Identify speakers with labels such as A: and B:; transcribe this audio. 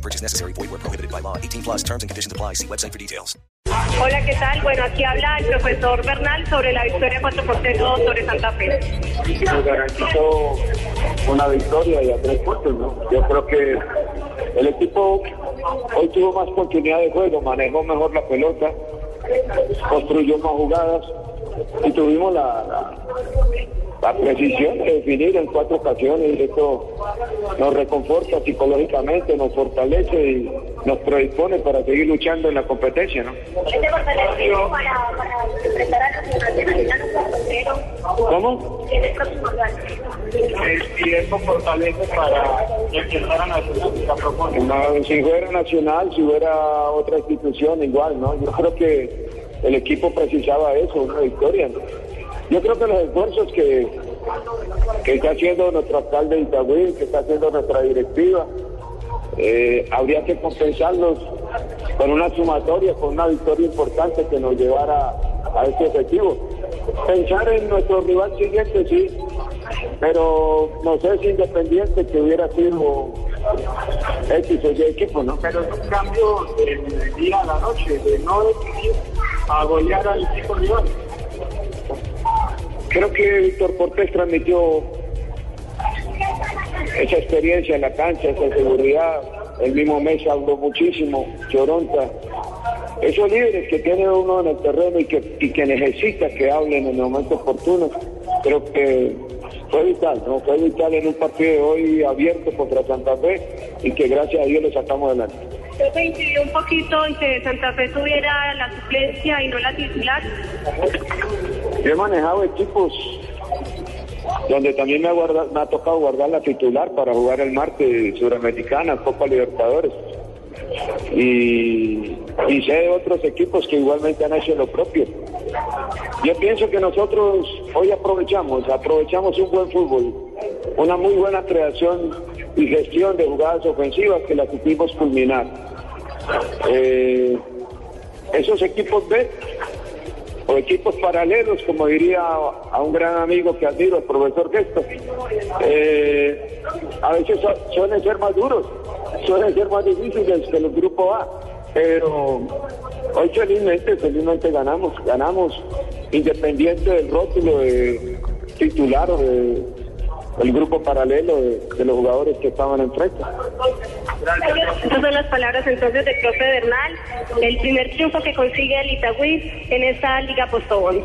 A: No purchase necessary. Void where prohibited by law. 18 plus terms and conditions apply. See website for details.
B: Hola, ¿qué tal? Bueno, aquí habla el profesor Bernal sobre la victoria 4 por 0 sobre Santa Fe.
C: nos garantizó una victoria y a tres puntos, ¿no? Yo creo que el equipo hoy tuvo más continuidad de juego, manejó mejor la pelota, construyó más jugadas y tuvimos la, la, la precisión de definir en cuatro ocasiones y esto nos reconforta psicológicamente, nos fortalece y nos predispone para seguir luchando en la competencia, ¿no?
B: Este fortalecimiento para, para enfrentar a los nacionales 4 por 0
C: ¿Cómo?
B: el
C: tiempo fortalece para empezar a nacional No, si fuera nacional, si fuera otra institución, igual, ¿no? Yo creo que el equipo precisaba eso, una victoria. Yo creo que los esfuerzos que, que está haciendo nuestro alcalde de Itagüí, que está haciendo nuestra directiva, eh, habría que compensarlos con una sumatoria, con una victoria importante que nos llevara a este objetivo. Pensar en nuestro rival siguiente, sí, pero no sé si independiente que hubiera sido X o Y equipo, ¿no? Pero es un cambio del día a la noche, de no decidir a golear al equipo rival. Creo que Víctor Cortés transmitió esa experiencia en la cancha, esa seguridad. El mismo Mesa habló muchísimo, Choronta. Esos líderes que tiene uno en el terreno y que, y que necesita que hablen en el momento oportuno, creo que fue vital, ¿no? Fue vital en un partido de hoy abierto contra Santa Fe y que gracias a Dios lo sacamos adelante.
B: ¿Usted se incidió un poquito en que Santa Fe tuviera la suplencia y no la titular?
C: Yo he manejado equipos donde también me ha, guarda- me ha tocado guardar la titular para jugar el martes Suramericana, Copa Libertadores. Y, y sé de otros equipos que igualmente han hecho lo propio. Yo pienso que nosotros hoy aprovechamos, aprovechamos un buen fútbol, una muy buena creación y gestión de jugadas ofensivas que las supimos culminar. Eh, esos equipos B o equipos paralelos, como diría a un gran amigo que admiro, el profesor Gesto, eh, a veces su- suelen ser más duros, suelen ser más difíciles que los grupos A, pero hoy felizmente, felizmente ganamos, ganamos independiente del rótulo de titular o de, del grupo paralelo de, de los jugadores que estaban enfrente.
B: Estas son las palabras entonces del profe Bernal, el primer triunfo que consigue el Itagüí en esta Liga Postobón.